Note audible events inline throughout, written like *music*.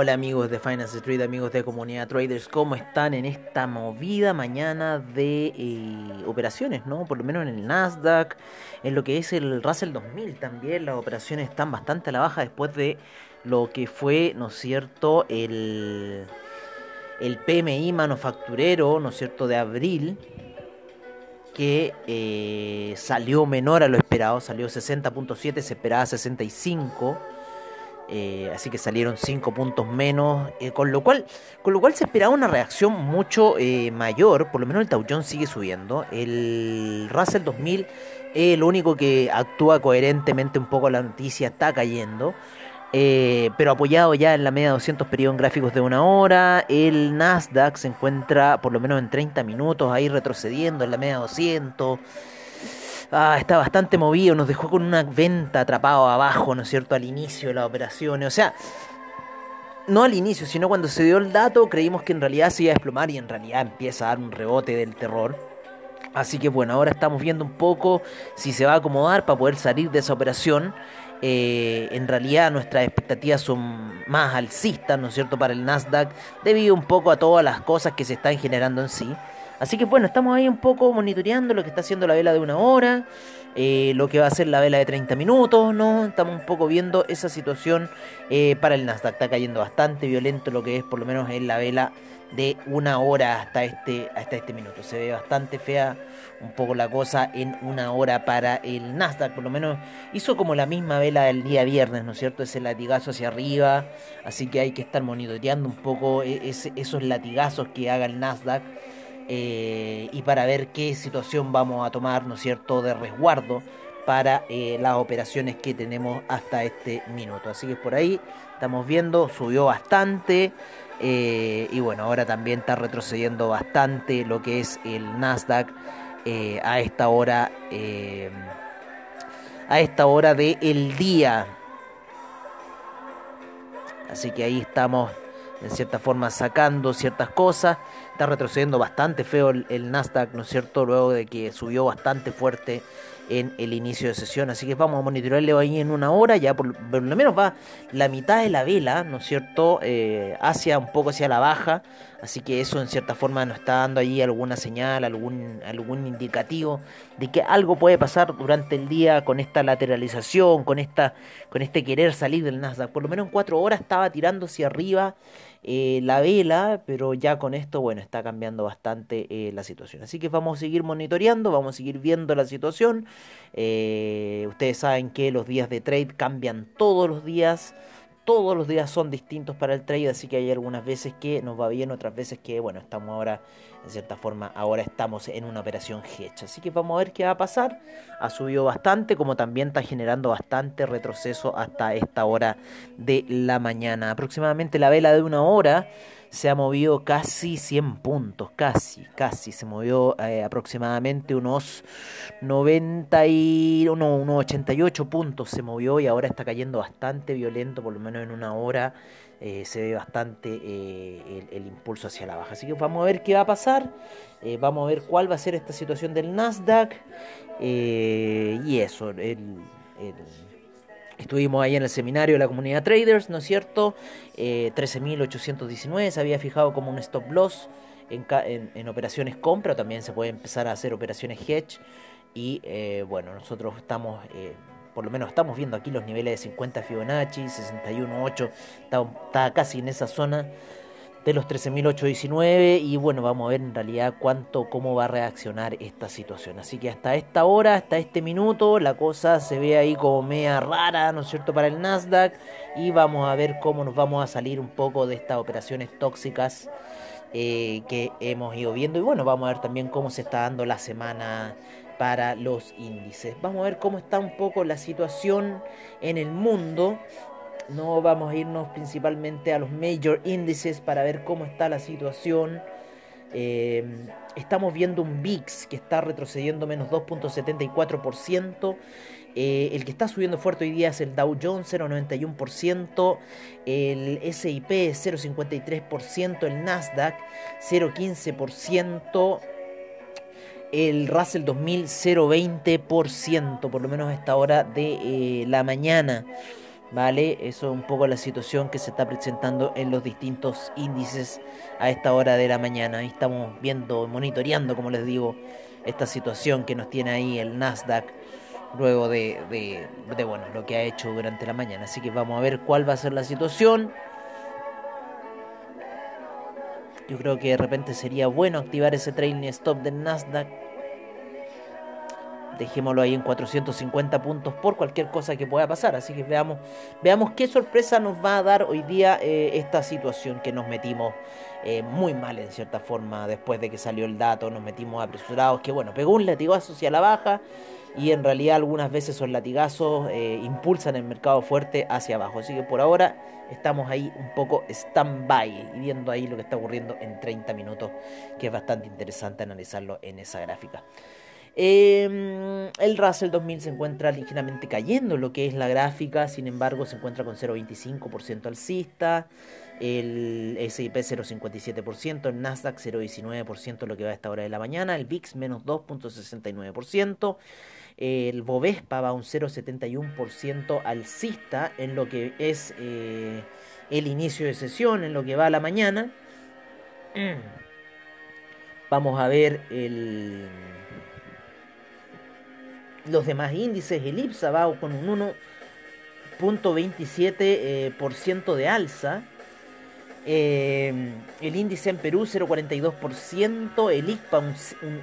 Hola, amigos de Finance Street, amigos de Comunidad Traders, ¿cómo están en esta movida mañana de eh, operaciones, no? Por lo menos en el Nasdaq, en lo que es el Russell 2000 también, las operaciones están bastante a la baja después de lo que fue, ¿no es cierto?, el, el PMI manufacturero, ¿no es cierto?, de abril, que eh, salió menor a lo esperado, salió 60.7, se esperaba 65 eh, así que salieron 5 puntos menos, eh, con, lo cual, con lo cual se esperaba una reacción mucho eh, mayor, por lo menos el Dow sigue subiendo, el Russell 2000 es el único que actúa coherentemente un poco la noticia, está cayendo, pero apoyado ya en la media de 200 periodos en gráficos de una hora, el Nasdaq se encuentra por lo menos en 30 minutos ahí retrocediendo en la media de 200 ah, está bastante movido, nos dejó con una venta atrapado abajo, ¿no es cierto?, al inicio de las operaciones. O sea, no al inicio, sino cuando se dio el dato, creímos que en realidad se iba a desplomar y en realidad empieza a dar un rebote del terror. Así que bueno, ahora estamos viendo un poco si se va a acomodar para poder salir de esa operación. Eh, en realidad nuestras expectativas son más alcistas, ¿no es cierto?, para el Nasdaq, debido un poco a todas las cosas que se están generando en sí. Así que bueno, estamos ahí un poco monitoreando lo que está haciendo la vela de una hora, eh, lo que va a ser la vela de 30 minutos, ¿no? Estamos un poco viendo esa situación eh, para el Nasdaq. Está cayendo bastante violento lo que es por lo menos en la vela de una hora hasta este, hasta este minuto. Se ve bastante fea un poco la cosa en una hora para el Nasdaq. Por lo menos hizo como la misma vela del día viernes, ¿no es cierto? Ese latigazo hacia arriba. Así que hay que estar monitoreando un poco e-, esos latigazos que haga el Nasdaq. Eh, y para ver qué situación vamos a tomar, ¿no es cierto?, de resguardo para eh, las operaciones que tenemos hasta este minuto. Así que por ahí estamos viendo, subió bastante eh, y bueno, ahora también está retrocediendo bastante lo que es el Nasdaq a esta hora, a esta hora del día. Así que ahí estamos en cierta forma sacando ciertas cosas. Está retrocediendo bastante feo el, Nasdaq, ¿no es cierto? Luego de que subió bastante fuerte en el inicio de sesión. Así que vamos a monitorearlo ahí en una hora. Ya por, lo menos va la mitad de la vela, ¿no es cierto? Eh, hacia un poco hacia la baja. Así que eso en cierta forma nos está dando ahí alguna señal, algún, algún indicativo de que algo puede pasar durante el día con esta lateralización, con, esta, con este querer salir del Nasdaq. Por lo menos en cuatro horas estaba tirando hacia arriba eh, la vela, pero ya con esto, bueno, está cambiando bastante eh, la situación. Así que vamos a seguir monitoreando, vamos a seguir viendo la situación. Eh, ustedes saben que los días de trade cambian todos los días todos los días son distintos para el trade, así que hay algunas veces que nos va bien, otras veces que, bueno, estamos ahora, en cierta forma, ahora estamos en una operación hedge. Así que vamos a ver qué va a pasar. Ha subido bastante, como también está generando bastante retroceso hasta esta hora de la mañana. Aproximadamente la vela de una hora se ha movido casi 100 puntos, casi, casi, se movió eh, aproximadamente unos 90 y, unos 88 puntos se movió y ahora está cayendo bastante violento, por lo menos en una hora eh, se ve bastante eh, el, impulso hacia la baja. Así que vamos a ver qué va a pasar, vamos a ver cuál va a ser esta situación del Nasdaq y eso, el Estuvimos ahí en el seminario de la comunidad traders, ¿no es cierto? 13.819 eh, se había fijado como un stop loss en, operaciones compra, también se puede empezar a hacer operaciones hedge. Y eh, bueno, nosotros estamos, eh, por lo menos estamos viendo aquí los niveles de 50 Fibonacci, 61.8, está, está casi en esa zona de los 13.819 y bueno, vamos a ver en realidad cuánto, cómo va a reaccionar esta situación. Así que hasta esta hora, hasta este minuto, la cosa se ve ahí como media rara, ¿no es cierto?, para el Nasdaq y vamos a ver cómo nos vamos a salir un poco de estas operaciones tóxicas eh, que hemos ido viendo y bueno, vamos a ver también cómo se está dando la semana para los índices. Vamos a ver cómo está un poco la situación en el mundo no vamos a irnos principalmente a los major índices para ver cómo está la situación. Eh, estamos viendo un VIX que está retrocediendo menos 2.74%. Eh, el que está subiendo fuerte hoy día es el Dow Jones 0.91%, el SIP 0.53%, el Nasdaq 0.15%, el Russell 2000 0.20%, por lo menos a esta hora de eh, la mañana. ¿Vale? Eso es un poco la situación que se está presentando en los distintos índices a esta hora de la mañana. Ahí estamos viendo, monitoreando, como les digo, esta situación que nos tiene ahí el Nasdaq luego de, de, bueno, lo que ha hecho durante la mañana. Así que vamos a ver cuál va a ser la situación. Yo creo que de repente sería bueno activar ese trailing stop del Nasdaq. Dejémoslo ahí en 450 puntos por cualquier cosa que pueda pasar. Así que veamos, veamos qué sorpresa nos va a dar hoy día eh, esta situación que nos metimos eh, muy mal en cierta forma después de que salió el dato. Nos metimos apresurados. Que bueno, pegó un latigazo hacia la baja y en realidad algunas veces esos latigazos eh, impulsan el mercado fuerte hacia abajo. Así que por ahora estamos ahí un poco stand-by y viendo ahí lo que está ocurriendo en 30 minutos, que es bastante interesante analizarlo en esa gráfica. Eh, el Russell 2000 se encuentra ligeramente cayendo lo que es la gráfica, sin embargo se encuentra con 0,25% alcista, el S&P 0,57%, el Nasdaq 0,19% lo que va a esta hora de la mañana, el VIX menos 2,69%, el Bovespa va a un 0,71% alcista en lo que es eh, el inicio de sesión, en lo que va a la mañana. Vamos a ver el, los demás índices. El IPSA va con un 1.27% eh, de alza. Eh, el índice en Perú 0,42%, el ICPA un,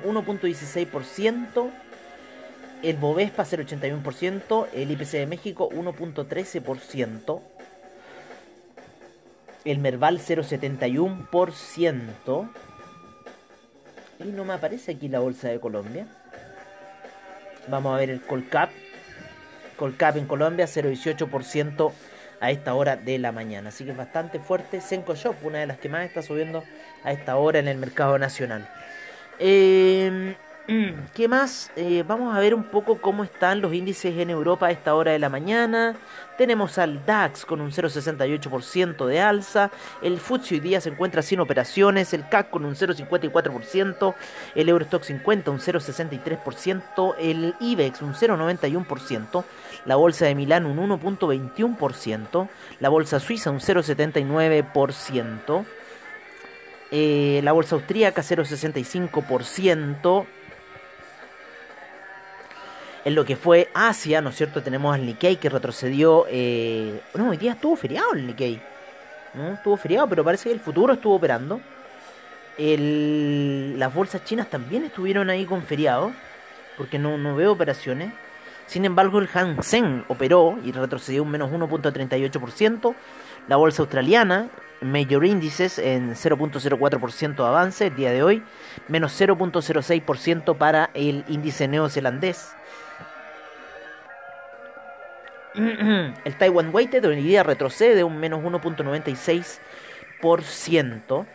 un 1,16%, el Bovespa 0,81%, el IPC de México 1,13%, el Merval 0,71%, y no me aparece aquí la bolsa de Colombia. Vamos a ver el Colcap. Colcap en Colombia 0,18% a esta hora de la mañana. Así que es bastante fuerte. Senko Shop, una de las que más está subiendo a esta hora en el mercado nacional. Eh, ¿Qué más? Eh, vamos a ver un poco cómo están los índices en Europa a esta hora de la mañana. Tenemos al DAX con un 0,68% de alza. El FTSE hoy día se encuentra sin operaciones. El CAC con un 0,54%. El Eurostock 50 un 0,63%. El IBEX un 0,91%. La bolsa de Milán un 1,21%. La bolsa suiza un 0,79%. Eh, la bolsa austríaca 0,65%. En lo que fue Asia, ¿no es cierto? Tenemos al Nikkei que retrocedió. Eh... No, hoy día estuvo feriado el Nikkei. ¿no? Estuvo feriado, pero parece que el futuro estuvo operando. Las bolsas chinas también estuvieron ahí con feriado. Porque no, no veo operaciones. Sin embargo, el Hang Seng operó y retrocedió un menos 1.38%. La bolsa australiana, Major Índices, en 0.04% de avance el día de hoy. Menos 0.06% para el índice neozelandés. *clears throat* El Taiwan Weighted hoy día retrocede un menos 1.96%.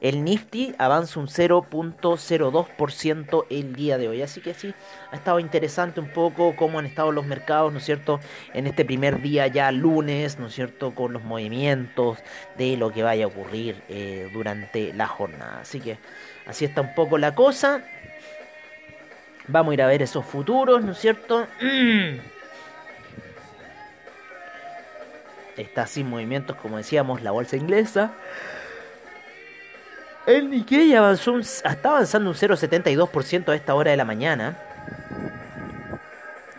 El Nifty avanza un 0.02% el día de hoy. Así que sí, ha estado interesante un poco cómo han estado los mercados, ¿no es cierto? En este primer día ya lunes, ¿no es cierto? Con los movimientos de lo que vaya a ocurrir eh, durante la jornada. Así que así está un poco la cosa. Vamos a ir a ver esos futuros, ¿no es cierto? *clears throat* Está sin movimientos, como decíamos, la bolsa inglesa. El Nikkei avanzó está avanzando un 0,72% a esta hora de la mañana.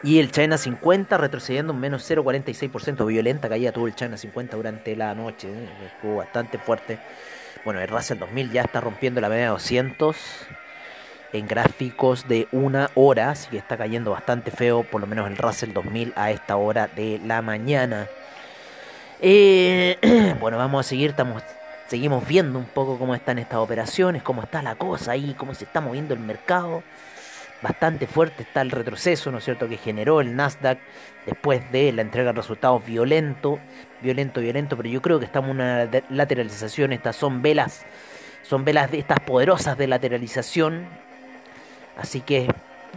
Y el China 50 retrocediendo un menos 0,46%. Violenta caída tuvo el China 50 durante la noche. ¿eh? Estuvo bastante fuerte. Bueno, el Russell 2000 ya está rompiendo la media de 200 en gráficos de una hora. Así que está cayendo bastante feo. Por lo menos el Russell 2000 a esta hora de la mañana. Eh, *clears throat* bueno, vamos a seguir. Estamos seguimos viendo un poco cómo están estas operaciones, cómo está la cosa ahí, cómo se está moviendo el mercado. Bastante fuerte está el retroceso, ¿no es cierto?, que generó el Nasdaq después de la entrega de resultados violento, violento, violento, pero yo creo que estamos en una lateralización, estas son velas, son velas de estas poderosas de lateralización. Así que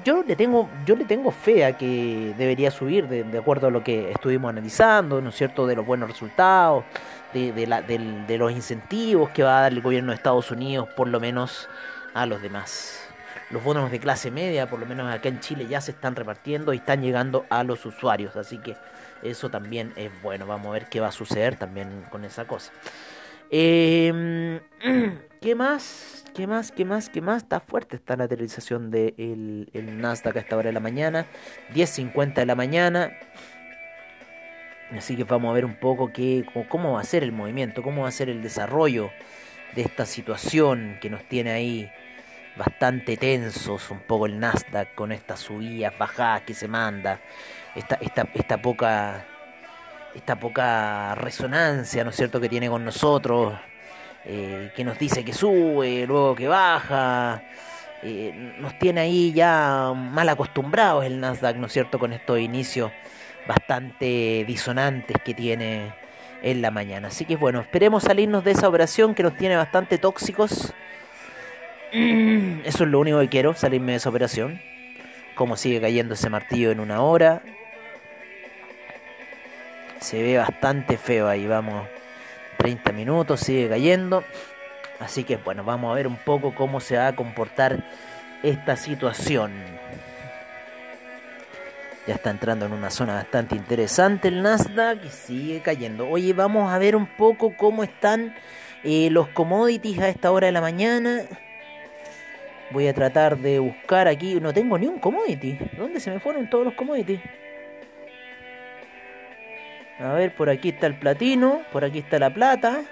yo le tengo, yo le tengo fe a que debería subir de, de acuerdo a lo que estuvimos analizando, ¿no es cierto?, de los buenos resultados, de, la, de, los incentivos que va a dar el gobierno de Estados Unidos, por lo menos a los demás. Los bonos de clase media, por lo menos acá en Chile, ya se están repartiendo y están llegando a los usuarios. Así que Eso también es bueno. Vamos a ver qué va a suceder también con esa cosa. Eh, *clears throat* ¿Qué más? ¿Qué más? ¿Qué más? ¿Qué más? Está fuerte está la televisación del de el Nasdaq a esta hora de la mañana. 10.50 de la mañana. Así que vamos a ver un poco qué, cómo va a ser el movimiento, cómo va a ser el desarrollo de esta situación que nos tiene ahí bastante tensos, un poco el Nasdaq con estas subidas, bajadas que se manda, esta, esta, esta poca esta poca resonancia, ¿no es cierto?, que tiene con nosotros, eh, que nos dice que sube, luego que baja, eh, nos tiene ahí ya mal acostumbrados el Nasdaq, ¿no es cierto?, con estos inicios bastante disonantes que tiene en la mañana. Así que bueno, esperemos salirnos de esa operación que nos tiene bastante tóxicos. *clears throat* Eso es lo único que quiero, salirme de esa operación. Como sigue cayendo ese martillo en una hora. Se ve bastante feo ahí, vamos. 30 minutos, sigue cayendo. Así que bueno, vamos a ver un poco cómo se va a comportar esta situación. Ya está entrando en una zona bastante interesante el Nasdaq y sigue cayendo. Oye, vamos a ver un poco cómo están eh, los commodities a esta hora de la mañana. Voy a tratar de buscar aquí. No tengo ni un commodity. ¿Dónde se me fueron todos los commodities? A ver, por aquí está el platino, por aquí está la plata.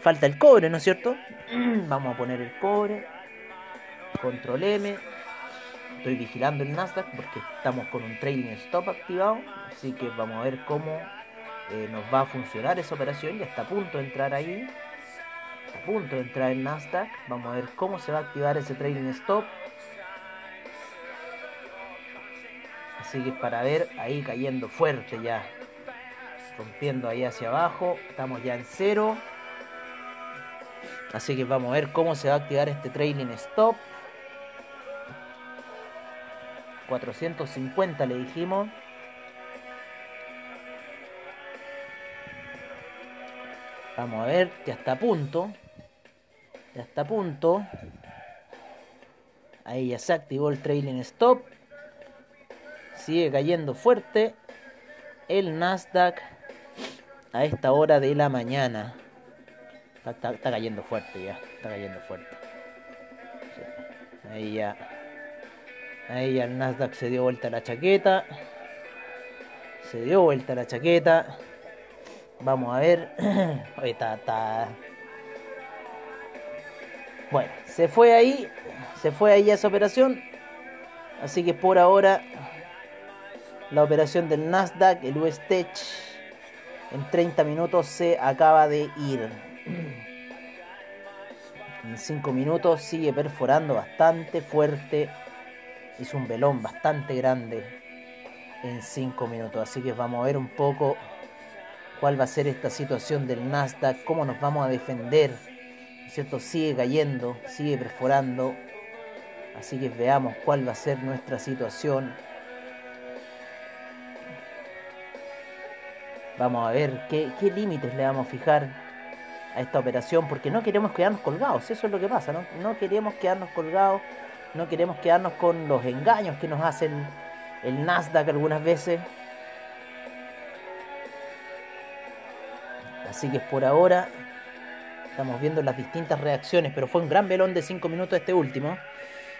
Falta el cobre, ¿no es cierto? *clears throat* Vamos a poner el cobre. Control M. Estoy vigilando el Nasdaq porque estamos con un trailing stop activado. Así que vamos a ver cómo eh, nos va a funcionar esa operación. Ya está a punto de entrar ahí. A punto de entrar el Nasdaq. Vamos a ver cómo se va a activar ese trailing stop. Así que para ver ahí cayendo fuerte ya rompiendo ahí hacia abajo. Estamos ya en cero. Así que vamos a ver cómo se va a activar este trailing stop. 450 le dijimos. Vamos a ver, ya está a punto. Ya está a punto. Ahí ya se activó el trailing stop. Sigue cayendo fuerte el Nasdaq a esta hora de la mañana. Está, cayendo fuerte ya, está cayendo fuerte. Ahí ya. Ahí ya el Nasdaq se dio vuelta la chaqueta. Se dio vuelta la chaqueta. Vamos a ver. *clears throat* Está, está. Bueno, se fue ahí. Se fue ahí esa operación. Así que por ahora la operación del Nasdaq, el US Tech en 30 minutos se acaba de ir. En 5 minutos sigue perforando bastante fuerte. Hizo un velón bastante grande en 5 minutos. Así que vamos a ver un poco cuál va a ser esta situación del Nasdaq, cómo nos vamos a defender. cierto? Sigue cayendo, sigue perforando. Así que veamos cuál va a ser nuestra situación. Vamos a ver qué, límites le vamos a fijar a esta operación, porque no queremos quedarnos colgados, eso es lo que pasa, ¿no? No queremos quedarnos colgados, no queremos quedarnos con los engaños que nos hacen el Nasdaq algunas veces. Así que por ahora estamos viendo las distintas reacciones, pero fue un gran velón de 5 minutos este último.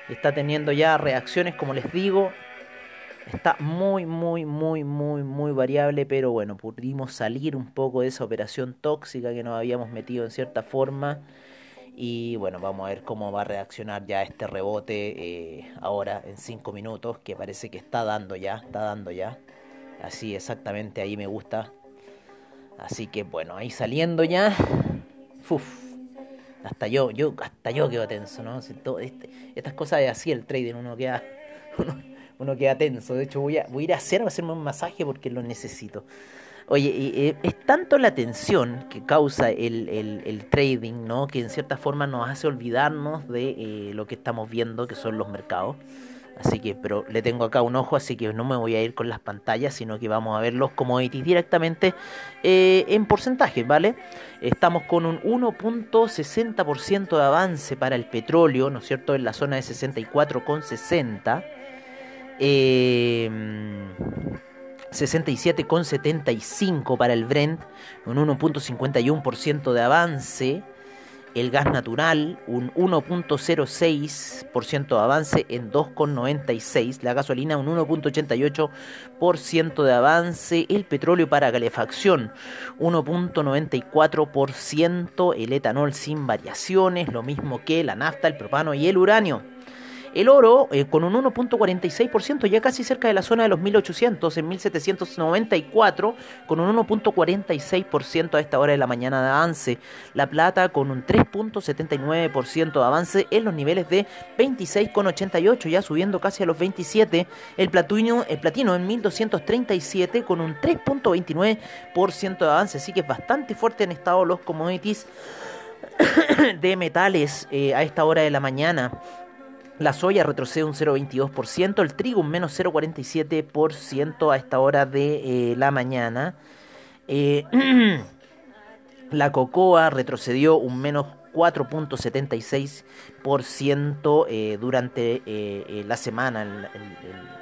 Y está teniendo ya reacciones, como les digo, Está muy, muy, muy, muy, muy variable, pero bueno, pudimos salir un poco de esa operación tóxica que nos habíamos metido en cierta forma. Y bueno, vamos a ver cómo va a reaccionar ya este rebote eh, ahora en 5 minutos, que parece que está dando ya, está dando ya. Así exactamente, ahí me gusta. Así que bueno, ahí saliendo ya. Uf, hasta yo, yo, hasta yo quedo tenso, ¿no? Este, estas cosas es así el trading, uno queda *laughs* queda tenso. De hecho, voy a, voy a ir a hacer, a hacerme un masaje porque lo necesito. Oye, eh, es tanto la tensión que causa el, el, trading, ¿no? Que en cierta forma nos hace olvidarnos de eh, lo que estamos viendo, que son los mercados. Así que, pero le tengo acá un ojo, así que no me voy a ir con las pantallas, sino que vamos a ver los commodities directamente eh, en porcentaje, ¿vale? Estamos con un 1.60% de avance para el petróleo, ¿no es cierto? En la zona de 64,60. Eh, 67,75 para el Brent, un 1.51% de avance. El gas natural, un 1.06% de avance en 2,96. La gasolina, un 1.88% de avance. El petróleo para calefacción, 1.94%. El etanol sin variaciones, lo mismo que la nafta, el propano y el uranio. El oro eh, con un 1.46%, ya casi cerca de la zona de los 1800, en 1794, con un 1.46% a esta hora de la mañana de avance. La plata con un 3.79% de avance en los niveles de 26,88, ya subiendo casi a los 27. El platino, el platino en 1237 con un 3.29% de avance, así que es bastante fuerte en estado los commodities *coughs* de metales eh, a esta hora de la mañana. La soya retrocede un 0,22%, el trigo un menos 0,47% a esta hora de eh, la mañana. Eh, *clears throat* la cocoa retrocedió un menos 4.76% eh, durante eh, eh, la semana,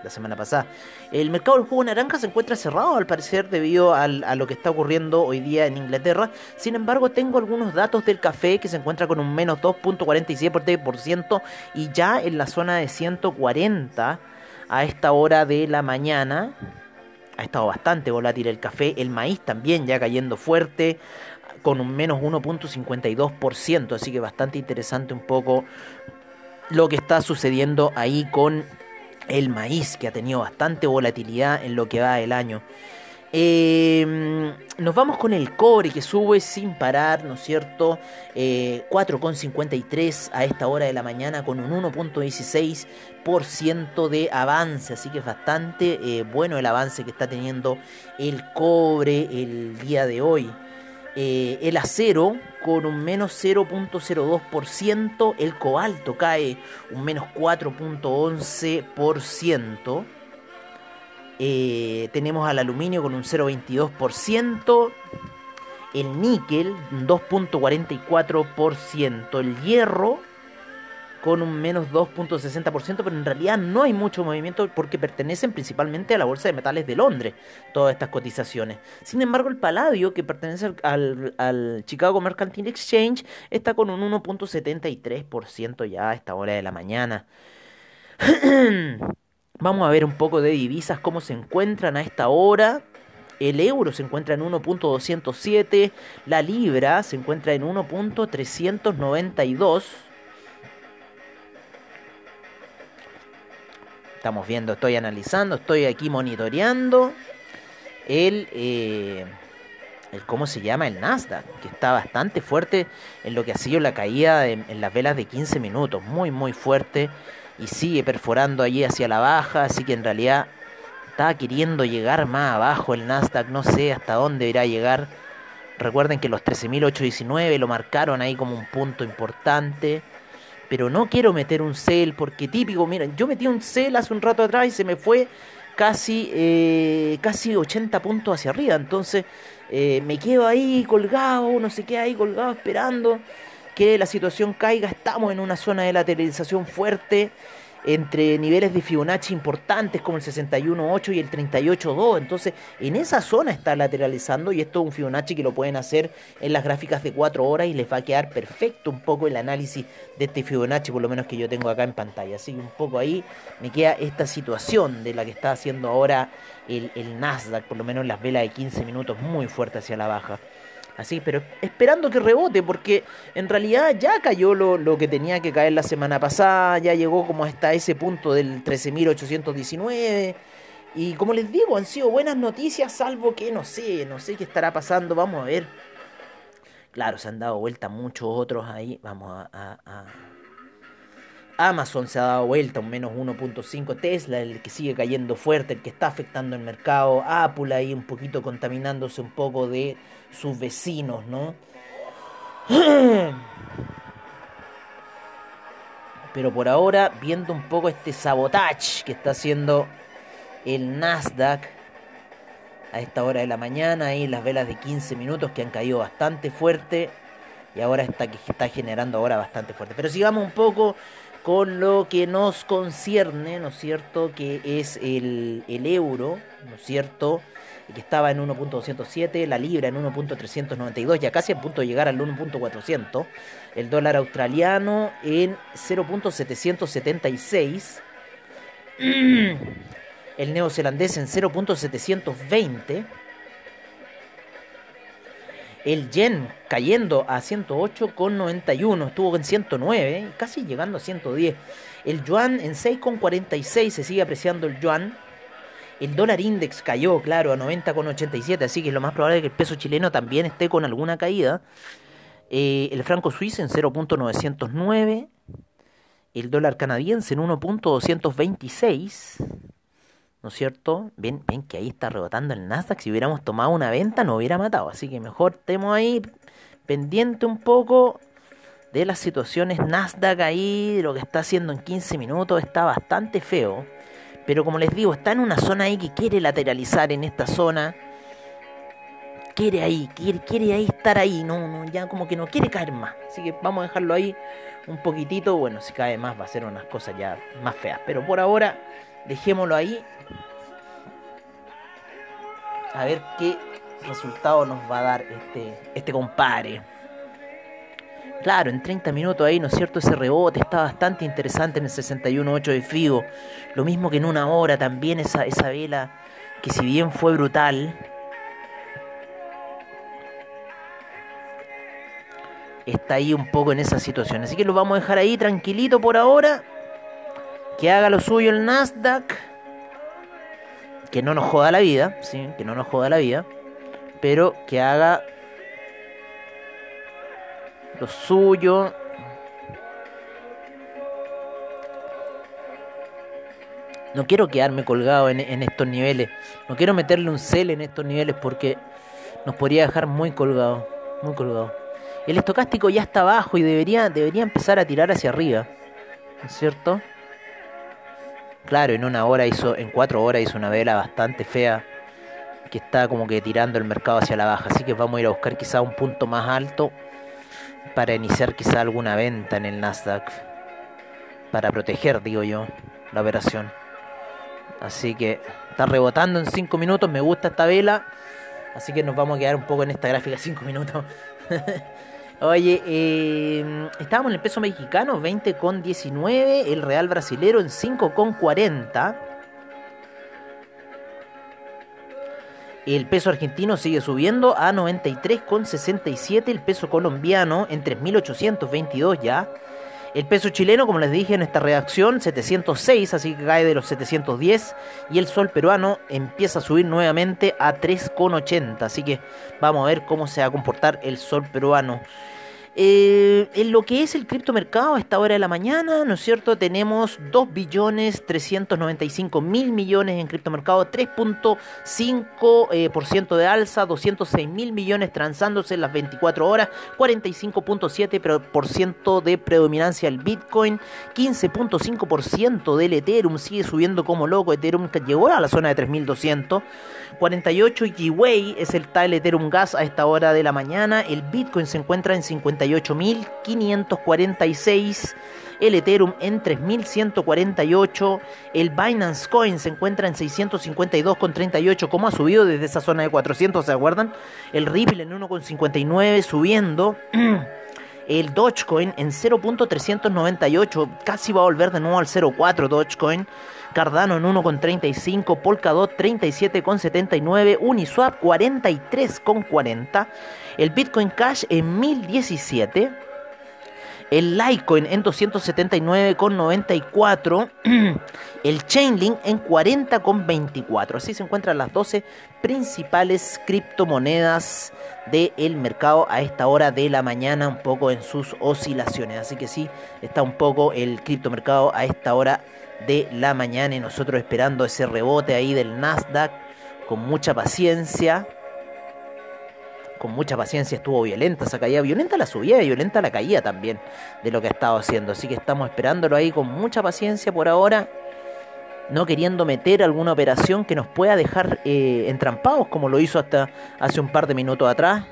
la semana pasada. El mercado del jugo naranja se encuentra cerrado al parecer debido a lo que está ocurriendo hoy día en Inglaterra. Sin embargo, tengo algunos datos del café que se encuentra con un menos 2.47% y ya en la zona de 140 a esta hora de la mañana. Ha estado bastante volátil el café, el maíz también ya cayendo fuerte con un menos 1.52%, así que bastante interesante un poco lo que está sucediendo ahí con el maíz, que ha tenido bastante volatilidad en lo que va del año. Em, nos vamos con el cobre que sube sin parar, ¿no es cierto? 4,53 eh, a esta hora de la mañana con un 1.16% de avance, así que es bastante eh, bueno el avance que está teniendo el cobre el día de hoy. Eh, el acero con un menos 0.02%, el cobalto cae un menos 4.11%, eh, tenemos al aluminio con un 0.22%, el níquel un 2.44%, el hierro con un menos 2.60%, pero en realidad no hay mucho movimiento porque pertenecen principalmente a la Bolsa de Metales de Londres, todas estas cotizaciones. Sin embargo, el paladio, que pertenece al, Chicago Mercantile Exchange, está con un 1.73% ya a esta hora de la mañana. *clears throat* Vamos a ver un poco de divisas, cómo se encuentran a esta hora. El euro se encuentra en 1.207, la libra se encuentra en 1.392. estamos viendo, estoy analizando, estoy aquí monitoreando el, eh, el ¿cómo se llama? El Nasdaq, que está bastante fuerte en lo que ha sido la caída en las velas de 15 minutos, muy muy fuerte y sigue perforando allí hacia la baja, así que en realidad está queriendo llegar más abajo el Nasdaq, no sé hasta dónde irá a llegar. Recuerden que los 13.819 lo marcaron ahí como un punto importante pero no quiero meter un cel porque típico, miren, yo metí un cel hace un rato atrás y se me fue casi, eh, casi 80 puntos hacia arriba, entonces eh, me quedo ahí colgado, no sé qué, ahí colgado esperando que la situación caiga, estamos en una zona de lateralización fuerte, entre niveles de Fibonacci importantes como el 61.8 y el 38.2. Entonces, en esa zona está lateralizando y esto es un Fibonacci que lo pueden hacer en las gráficas de 4 horas y les va a quedar perfecto un poco el análisis de este Fibonacci, por lo menos que yo tengo acá en pantalla. Así que un poco ahí me queda esta situación de la que está haciendo ahora el, el Nasdaq, por lo menos en las velas de 15 minutos, muy fuerte hacia la baja. Así, pero esperando que rebote, porque en realidad ya cayó lo, que tenía que caer la semana pasada, ya llegó como hasta ese punto del 13.819. Y como les digo, han sido buenas noticias, salvo que no sé, no sé qué estará pasando, vamos a ver. Claro, se han dado vuelta muchos otros ahí, vamos a Amazon se ha dado vuelta, un menos 1.5. Tesla, el que sigue cayendo fuerte, el que está afectando el mercado. Apple ahí un poquito contaminándose un poco de sus vecinos, ¿no? *clears throat* Pero por ahora, viendo un poco este sabotage que está haciendo el Nasdaq a esta hora de la mañana, ahí las velas de 15 minutos que han caído bastante fuerte y ahora está, está generando ahora bastante fuerte. Pero sigamos un poco con lo que nos concierne, ¿no es cierto? Que es el, el euro, ¿no es cierto? que estaba en 1.207, la libra en 1.392, ya casi a punto de llegar al 1.400, el dólar australiano en 0.776, *clears throat* el neozelandés en 0.720, el yen cayendo a 108,91, estuvo en 109, casi llegando a 110. El yuan en 6,46, se sigue apreciando el yuan. El dólar index cayó, claro, a 90,87, así que es lo más probable que el peso chileno también esté con alguna caída. Eh, el franco suizo en 0.909. El dólar canadiense en 1.226. ¿no es cierto? Ven, ven que ahí está rebotando el Nasdaq. Si hubiéramos tomado una venta, nos hubiera matado. Así que mejor estemos ahí pendiente un poco de las situaciones Nasdaq ahí, lo que está haciendo en 15 minutos. Está bastante feo. Pero como les digo, está en una zona ahí que quiere lateralizar en esta zona. Quiere ahí, quiere, quiere ahí estar ahí. No, no, ya como que no quiere caer más. Así que vamos a dejarlo ahí un poquitito. Bueno, si cae más va a ser unas cosas ya más feas. Pero por ahora, dejémoslo ahí a ver qué resultado nos va a dar este, este compadre. Claro, en 30 minutos ahí, ¿no es cierto? Ese rebote está bastante interesante en el 61.8 de Figo. Lo mismo que en una hora también esa, esa vela, que si bien fue brutal, está ahí un poco en esa situación. Así que lo vamos a dejar ahí tranquilito por ahora. Que haga lo suyo el Nasdaq que no nos joda la vida, ¿sí? que no nos joda la vida, pero que haga lo suyo. No quiero quedarme colgado en, estos niveles, no quiero meterle un cel en estos niveles porque nos podría dejar muy colgado, muy colgado. El estocástico ya está abajo y debería, debería empezar a tirar hacia arriba, ¿no es cierto? Claro, en una hora hizo, en cuatro horas hizo una vela bastante fea que está como que tirando el mercado hacia la baja. Así que vamos a ir a buscar quizá un punto más alto para iniciar quizá alguna venta en el Nasdaq. Para proteger, digo yo, la operación. Así que está rebotando en cinco minutos. Me gusta esta vela. Así que nos vamos a quedar un poco en esta gráfica cinco minutos. *laughs* Oye, eh, estábamos en el peso mexicano 20,19, el real brasilero en 5,40. El peso argentino sigue subiendo a 93,67, el peso colombiano en 3.822 ya. El peso chileno, como les dije en esta reacción, 706, así que cae de los 710. Y el sol peruano empieza a subir nuevamente a 3,80. Así que vamos a ver cómo se va a comportar el sol peruano. Eh, en lo que es el criptomercado a esta hora de la mañana, ¿no es cierto? Tenemos 2 billones 395 mil millones en criptomercado, 3.5% eh, de alza, 206 mil millones transándose en las 24 horas, 45.7% de predominancia el Bitcoin, 15.5% del Ethereum, sigue subiendo como loco, Ethereum llegó a la zona de 3200, 48 Gwei es el tal Ethereum Gas a esta hora de la mañana, el Bitcoin se encuentra en 50 58.546. El Ethereum en 3.148. El Binance Coin se encuentra en 652,38. Como ha subido desde esa zona de 400, ¿se acuerdan? El Ripple en 1,59 subiendo. *clears throat* El Dogecoin en 0.398. Casi va a volver de nuevo al 0.4 Dogecoin. Cardano en 1,35, Polkadot 37,79, Uniswap 43,40, el Bitcoin Cash en 1017, el Litecoin en 279,94, *clears throat* el Chainlink en 40,24. Así se encuentran las 12 principales criptomonedas del mercado a esta hora de la mañana, un poco en sus oscilaciones. Así que sí, está un poco el criptomercado a esta hora de la mañana y nosotros esperando ese rebote ahí del Nasdaq con mucha paciencia. Con mucha paciencia estuvo violenta esa caída, violenta la subida y violenta la caída también de lo que ha estado haciendo. Así que estamos esperándolo ahí con mucha paciencia por ahora, no queriendo meter alguna operación que nos pueda dejar eh, entrampados como lo hizo hasta hace un par de minutos atrás.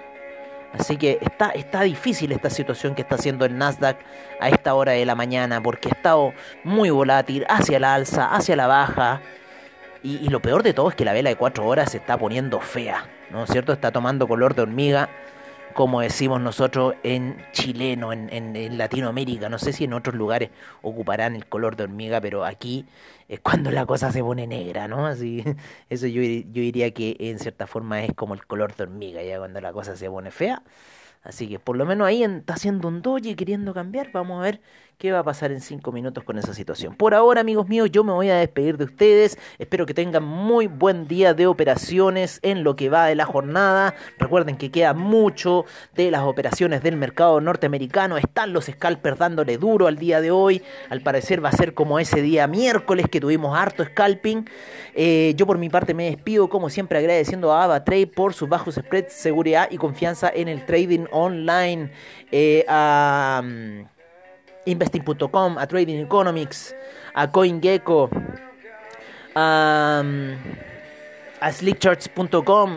Así que está, está difícil esta situación que está haciendo el Nasdaq a esta hora de la mañana porque ha estado muy volátil hacia la alza, hacia la baja. Y, y lo peor de todo es que la vela de 4 horas se está poniendo fea, ¿no es cierto? Está tomando color de hormiga como decimos nosotros en chileno, en, Latinoamérica. No sé si en otros lugares ocuparán el color de hormiga, pero aquí es cuando la cosa se pone negra, ¿no? Así, *laughs* eso yo, yo diría que en cierta forma es como el color de hormiga, ya cuando la cosa se pone fea. Así que por lo menos ahí está haciendo un doji queriendo cambiar. Vamos a ver qué va a pasar en 5 minutos con esa situación. Por ahora, amigos míos, yo me voy a despedir de ustedes. Espero que tengan muy buen día de operaciones en lo que va de la jornada. Recuerden que queda mucho de las operaciones del mercado norteamericano. Están los scalpers dándole duro al día de hoy. Al parecer va a ser como ese día miércoles que tuvimos harto scalping. Eh, yo por mi parte me despido como siempre agradeciendo a AvaTrade por sus bajos spreads, seguridad y confianza en el trading online. Eh, a... Investing.com, a Trading Economics, a CoinGecko, a, a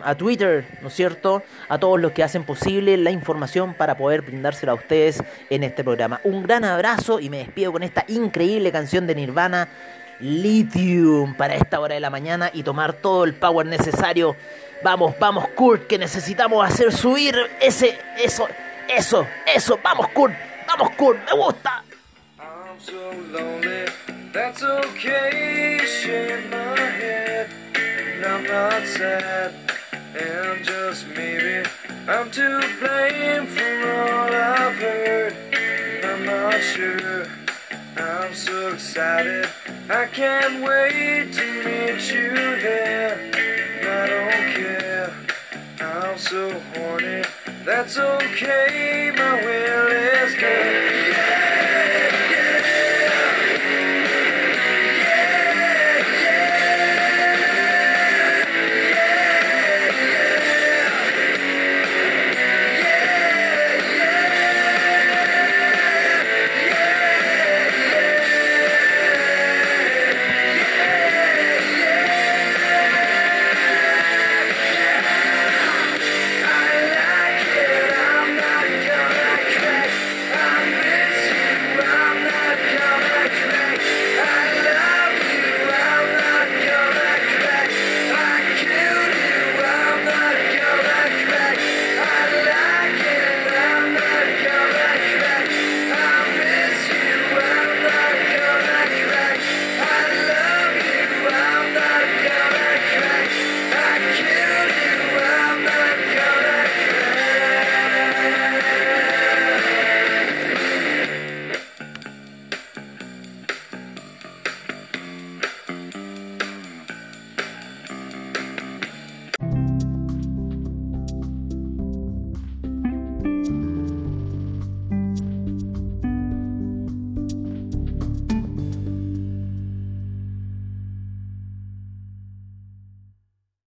a Twitter, ¿no es cierto? A todos los que hacen posible la información para poder brindársela a ustedes en este programa. Un gran abrazo y me despido con esta increíble canción de Nirvana, Lithium, para esta hora de la mañana y tomar todo el power necesario. Vamos, vamos, Kurt, que necesitamos hacer subir ese, eso, eso, eso, vamos, Kurt. Vamos, Kurt, me gusta. I'm so lonely, that's okay. Shake my head, and I'm not sad. And just maybe I'm to blame for all I've heard. I'm not sure. I'm so excited, I can't wait to meet you there. I don't care, I'm so horny. That's okay, my will is good.